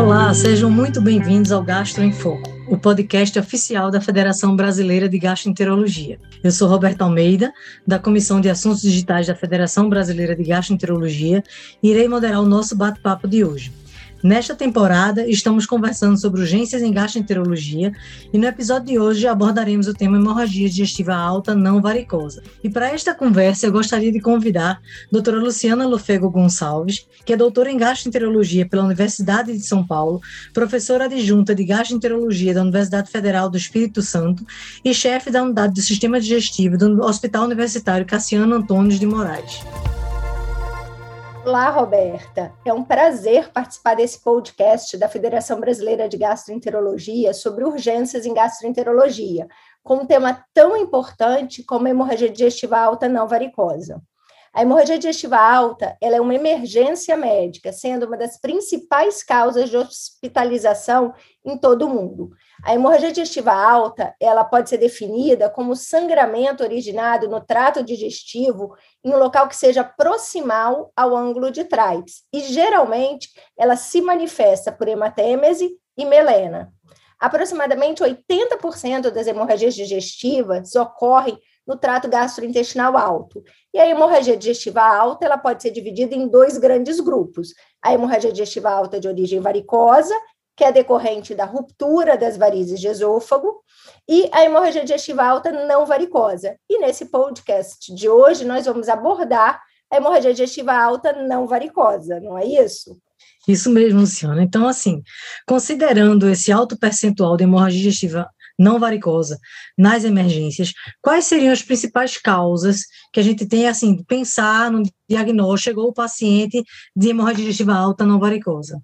Olá, sejam muito bem-vindos ao Gastro em Foco, o podcast oficial da Federação Brasileira de Gastroenterologia. Eu sou Roberta Almeida, da Comissão de Assuntos Digitais da Federação Brasileira de Gastroenterologia, e irei moderar o nosso bate-papo de hoje. Nesta temporada, estamos conversando sobre urgências em gastroenterologia e no episódio de hoje abordaremos o tema hemorragia digestiva alta não varicosa. E para esta conversa, eu gostaria de convidar a doutora Luciana Lofego Gonçalves, que é doutora em gastroenterologia pela Universidade de São Paulo, professora adjunta de gastroenterologia da Universidade Federal do Espírito Santo e chefe da unidade do sistema digestivo do Hospital Universitário Cassiano Antônio de Moraes. Olá, Roberta. É um prazer participar desse podcast da Federação Brasileira de Gastroenterologia sobre urgências em gastroenterologia, com um tema tão importante como hemorragia digestiva alta não varicosa. A hemorragia digestiva alta ela é uma emergência médica, sendo uma das principais causas de hospitalização em todo o mundo. A hemorragia digestiva alta ela pode ser definida como sangramento originado no trato digestivo em um local que seja proximal ao ângulo de Treitz, e geralmente ela se manifesta por hematêmese e melena. Aproximadamente 80% das hemorragias digestivas ocorrem no trato gastrointestinal alto. E a hemorragia digestiva alta, ela pode ser dividida em dois grandes grupos. A hemorragia digestiva alta de origem varicosa, que é decorrente da ruptura das varizes de esôfago, e a hemorragia digestiva alta não varicosa. E nesse podcast de hoje nós vamos abordar a hemorragia digestiva alta não varicosa, não é isso? Isso mesmo, Luciana. Então, assim, considerando esse alto percentual de hemorragia digestiva não varicosa nas emergências, quais seriam as principais causas que a gente tem, assim, pensar no diagnóstico, chegou o paciente de hemorragia digestiva alta não varicosa?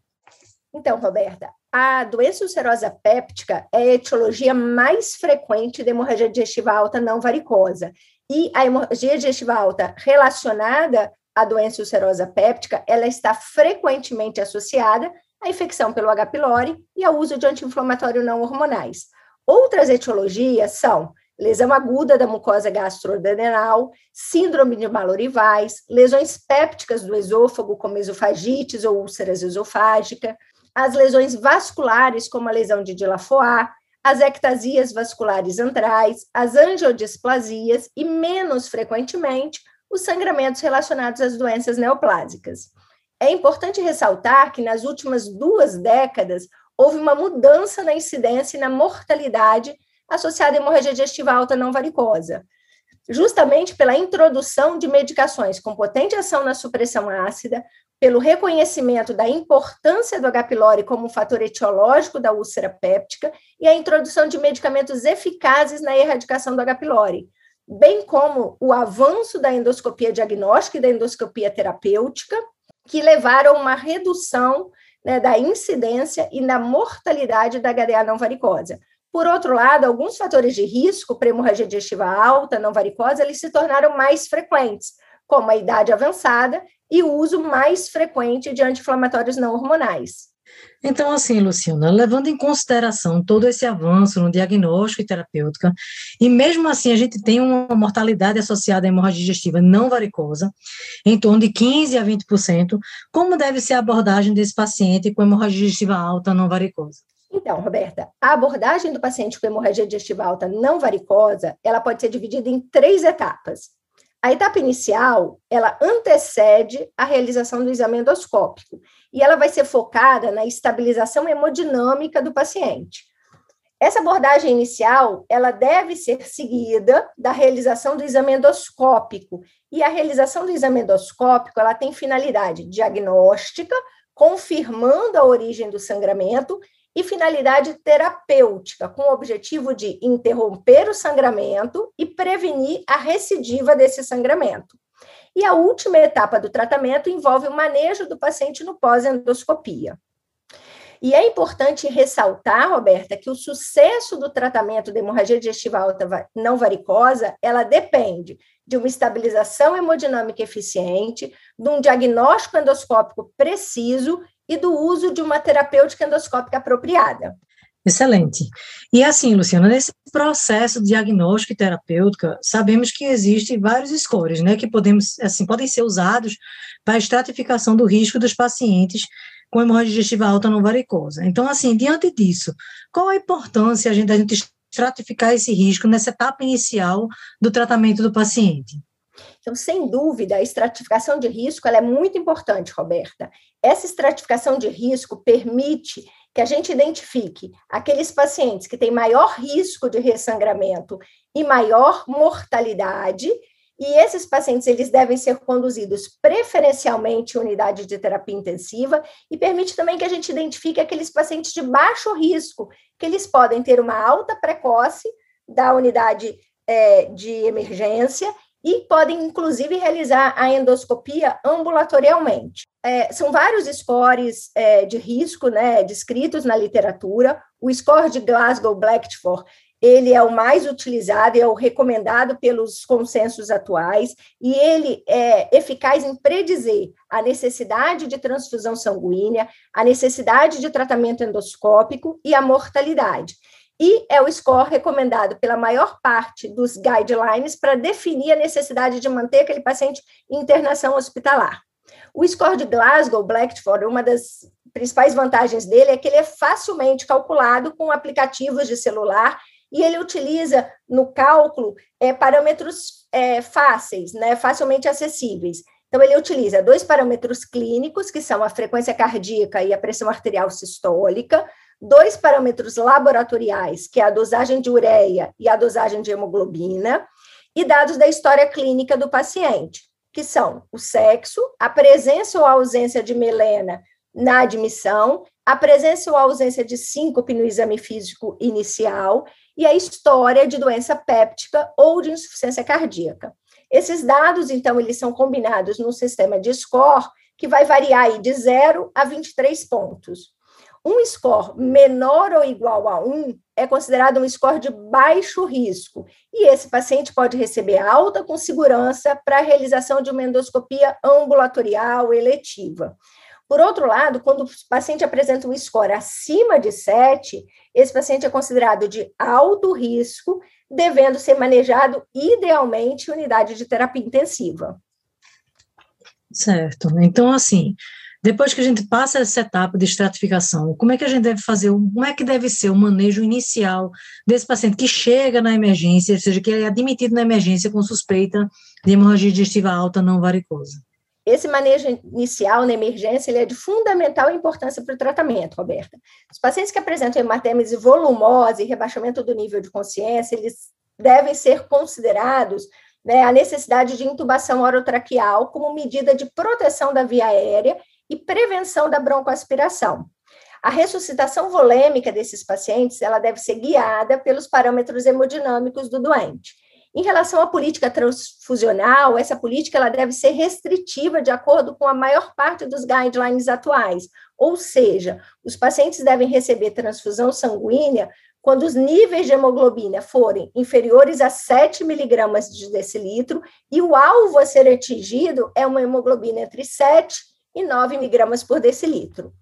Então, Roberta, a doença ulcerosa péptica é a etiologia mais frequente de hemorragia digestiva alta não varicosa. E a hemorragia digestiva alta relacionada à doença ulcerosa péptica, ela está frequentemente associada à infecção pelo H. pylori e ao uso de anti-inflamatório não hormonais. Outras etiologias são lesão aguda da mucosa gastrodenal, síndrome de Mallory-Weiss, lesões pépticas do esôfago, como esofagites ou úlceras esofágica, as lesões vasculares, como a lesão de Dilafoa, as ectasias vasculares antrais, as angiodisplasias e, menos frequentemente, os sangramentos relacionados às doenças neoplásicas. É importante ressaltar que nas últimas duas décadas houve uma mudança na incidência e na mortalidade associada à hemorragia digestiva alta não varicosa, justamente pela introdução de medicações com potente ação na supressão ácida, pelo reconhecimento da importância do H. pylori como um fator etiológico da úlcera péptica e a introdução de medicamentos eficazes na erradicação do H. pylori, bem como o avanço da endoscopia diagnóstica e da endoscopia terapêutica, que levaram a uma redução né, da incidência e da mortalidade da HDA não varicosa. Por outro lado, alguns fatores de risco para hemorragia digestiva alta não varicosa, eles se tornaram mais frequentes, como a idade avançada e o uso mais frequente de anti-inflamatórios não hormonais. Então, assim, Luciana, levando em consideração todo esse avanço no diagnóstico e terapêutica, e mesmo assim a gente tem uma mortalidade associada à hemorragia digestiva não varicosa, em torno de 15% a 20%, como deve ser a abordagem desse paciente com hemorragia digestiva alta não varicosa? Então, Roberta, a abordagem do paciente com hemorragia digestiva alta não varicosa, ela pode ser dividida em três etapas. A etapa inicial, ela antecede a realização do exame endoscópico e ela vai ser focada na estabilização hemodinâmica do paciente. Essa abordagem inicial, ela deve ser seguida da realização do exame endoscópico. E a realização do exame endoscópico, ela tem finalidade diagnóstica, confirmando a origem do sangramento e finalidade terapêutica, com o objetivo de interromper o sangramento e prevenir a recidiva desse sangramento. E a última etapa do tratamento envolve o manejo do paciente no pós-endoscopia. E é importante ressaltar, Roberta, que o sucesso do tratamento de hemorragia digestiva alta não varicosa, ela depende de uma estabilização hemodinâmica eficiente, de um diagnóstico endoscópico preciso e do uso de uma terapêutica endoscópica apropriada. Excelente. E assim, Luciana, nesse processo de diagnóstico e terapêutica, sabemos que existem vários scores, né, que podemos, assim, podem ser usados para a estratificação do risco dos pacientes com hemorragia digestiva alta não varicosa. Então, assim, diante disso, qual a importância a gente, a gente estratificar esse risco nessa etapa inicial do tratamento do paciente? Então, sem dúvida, a estratificação de risco é muito importante, Roberta. Essa estratificação de risco permite que a gente identifique aqueles pacientes que têm maior risco de ressangramento e maior mortalidade, e esses pacientes eles devem ser conduzidos preferencialmente em unidade de terapia intensiva e permite também que a gente identifique aqueles pacientes de baixo risco, que eles podem ter uma alta precoce da unidade é, de emergência e podem, inclusive, realizar a endoscopia ambulatorialmente. É, são vários scores é, de risco né, descritos na literatura. O score de Glasgow-Blackford ele é o mais utilizado, é o recomendado pelos consensos atuais, e ele é eficaz em predizer a necessidade de transfusão sanguínea, a necessidade de tratamento endoscópico e a mortalidade e é o score recomendado pela maior parte dos guidelines para definir a necessidade de manter aquele paciente em internação hospitalar. O score de Glasgow, Blackford, uma das principais vantagens dele é que ele é facilmente calculado com aplicativos de celular e ele utiliza no cálculo é, parâmetros é, fáceis, né, facilmente acessíveis. Então, ele utiliza dois parâmetros clínicos, que são a frequência cardíaca e a pressão arterial sistólica, dois parâmetros laboratoriais, que é a dosagem de ureia e a dosagem de hemoglobina, e dados da história clínica do paciente, que são o sexo, a presença ou ausência de melena na admissão, a presença ou ausência de síncope no exame físico inicial e a história de doença péptica ou de insuficiência cardíaca. Esses dados, então, eles são combinados num sistema de score que vai variar de 0 a 23 pontos. Um score menor ou igual a 1 é considerado um score de baixo risco, e esse paciente pode receber alta com segurança para a realização de uma endoscopia ambulatorial eletiva. Por outro lado, quando o paciente apresenta um score acima de 7, esse paciente é considerado de alto risco, devendo ser manejado idealmente em unidade de terapia intensiva. Certo. Então, assim, depois que a gente passa essa etapa de estratificação, como é que a gente deve fazer, como é que deve ser o manejo inicial desse paciente que chega na emergência, ou seja, que é admitido na emergência com suspeita de hemorragia digestiva alta não varicosa? Esse manejo inicial na emergência ele é de fundamental importância para o tratamento, Roberta. Os pacientes que apresentam hematêmese volumosa e rebaixamento do nível de consciência, eles devem ser considerados né, a necessidade de intubação orotraqueal como medida de proteção da via aérea e prevenção da broncoaspiração. A ressuscitação volêmica desses pacientes, ela deve ser guiada pelos parâmetros hemodinâmicos do doente. Em relação à política transfusional, essa política ela deve ser restritiva de acordo com a maior parte dos guidelines atuais, ou seja, os pacientes devem receber transfusão sanguínea quando os níveis de hemoglobina forem inferiores a 7 miligramas de decilitro e o alvo a ser atingido é uma hemoglobina entre 7 e 9 miligramas por decilitro.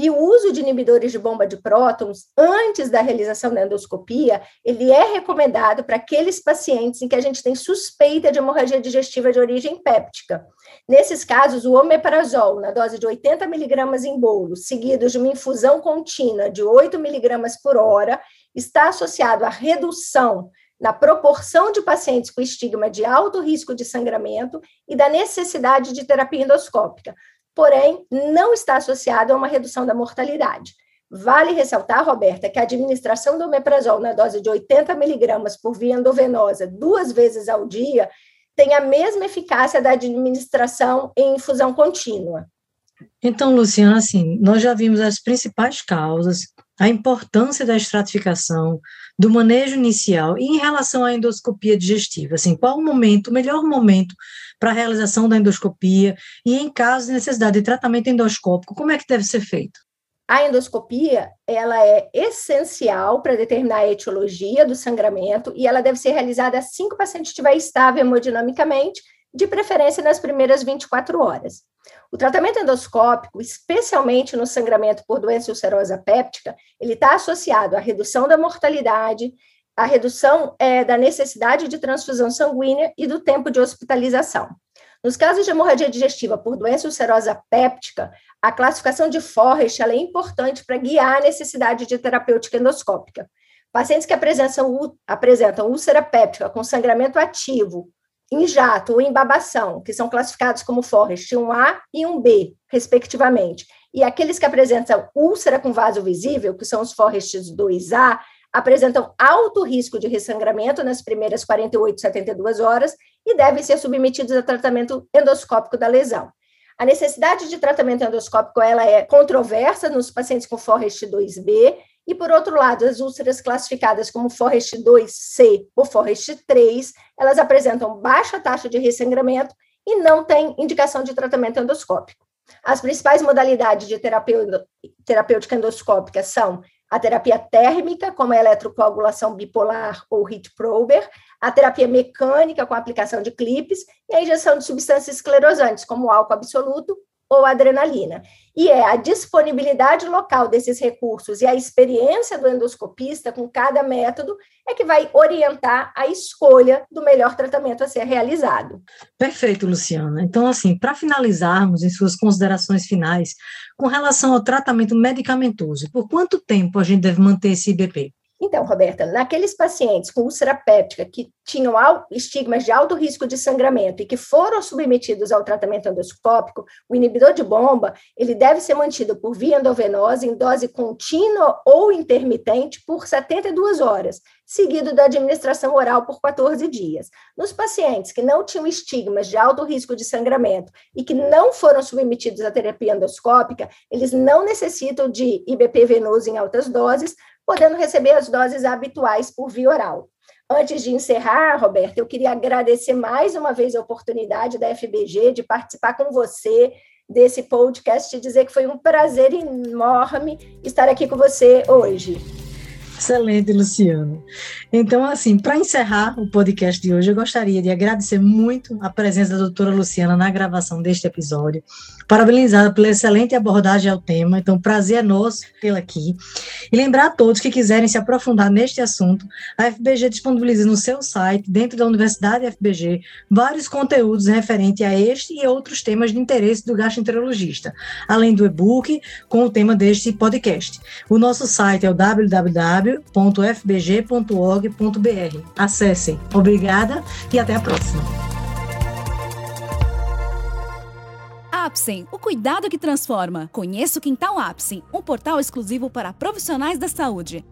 E o uso de inibidores de bomba de prótons antes da realização da endoscopia, ele é recomendado para aqueles pacientes em que a gente tem suspeita de hemorragia digestiva de origem péptica. Nesses casos, o omeprazol, na dose de 80 miligramas em bolo, seguido de uma infusão contínua de 8 miligramas por hora, está associado à redução na proporção de pacientes com estigma de alto risco de sangramento e da necessidade de terapia endoscópica, porém não está associado a uma redução da mortalidade. Vale ressaltar, Roberta, que a administração do omeprazol na dose de 80 miligramas por via endovenosa duas vezes ao dia tem a mesma eficácia da administração em infusão contínua. Então, Luciana, assim, nós já vimos as principais causas, a importância da estratificação, do manejo inicial e em relação à endoscopia digestiva, assim, qual o momento, o melhor momento para a realização da endoscopia e em caso de necessidade de tratamento endoscópico, como é que deve ser feito? A endoscopia, ela é essencial para determinar a etiologia do sangramento e ela deve ser realizada assim que o paciente estiver estável hemodinamicamente, de preferência nas primeiras 24 horas. O tratamento endoscópico, especialmente no sangramento por doença ulcerosa péptica, ele está associado à redução da mortalidade, à redução é, da necessidade de transfusão sanguínea e do tempo de hospitalização. Nos casos de hemorragia digestiva por doença ulcerosa péptica, a classificação de Forrest é importante para guiar a necessidade de terapêutica endoscópica. Pacientes que apresentam, apresentam úlcera péptica com sangramento ativo, em jato ou em babação, que são classificados como Forrest 1A e 1B, respectivamente, e aqueles que apresentam úlcera com vaso visível, que são os Forrests 2A, apresentam alto risco de ressangramento nas primeiras 48, 72 horas e devem ser submetidos a tratamento endoscópico da lesão. A necessidade de tratamento endoscópico ela é controversa nos pacientes com Forrest 2B e, por outro lado, as úlceras classificadas como Forrest 2C ou Forrest 3, elas apresentam baixa taxa de ressangramento e não têm indicação de tratamento endoscópico. As principais modalidades de terapêutica endoscópica são a terapia térmica, como a eletrocoagulação bipolar ou HIT prober, a terapia mecânica com aplicação de clipes e a injeção de substâncias esclerosantes, como álcool absoluto ou adrenalina. E é a disponibilidade local desses recursos e a experiência do endoscopista com cada método é que vai orientar a escolha do melhor tratamento a ser realizado. Perfeito, Luciana. Então, assim, para finalizarmos em suas considerações finais, com relação ao tratamento medicamentoso, por quanto tempo a gente deve manter esse IBP? Então, Roberta, naqueles pacientes com úlcera péptica que tinham estigmas de alto risco de sangramento e que foram submetidos ao tratamento endoscópico, o inibidor de bomba, ele deve ser mantido por via endovenosa em dose contínua ou intermitente por 72 horas, seguido da administração oral por 14 dias. Nos pacientes que não tinham estigmas de alto risco de sangramento e que não foram submetidos à terapia endoscópica, eles não necessitam de IBP venoso em altas doses, podendo receber as doses habituais por via oral. Antes de encerrar, Roberta, eu queria agradecer mais uma vez a oportunidade da FBG de participar com você desse podcast e dizer que foi um prazer enorme estar aqui com você hoje. Excelente, Luciano. Então, assim, para encerrar o podcast de hoje, eu gostaria de agradecer muito a presença da doutora Luciana na gravação deste episódio, parabenizá-la pela excelente abordagem ao tema, então, prazer é nosso tê-la aqui. E lembrar a todos que quiserem se aprofundar neste assunto, a FBG disponibiliza no seu site, dentro da Universidade FBG, vários conteúdos referentes a este e outros temas de interesse do gastroenterologista, além do e-book com o tema deste podcast. O nosso site é o www www.fbg.org.br. Acessem. Obrigada e até a próxima. Apsen, o cuidado que transforma. Conheça o Quintal Apsen, um portal exclusivo para profissionais da saúde.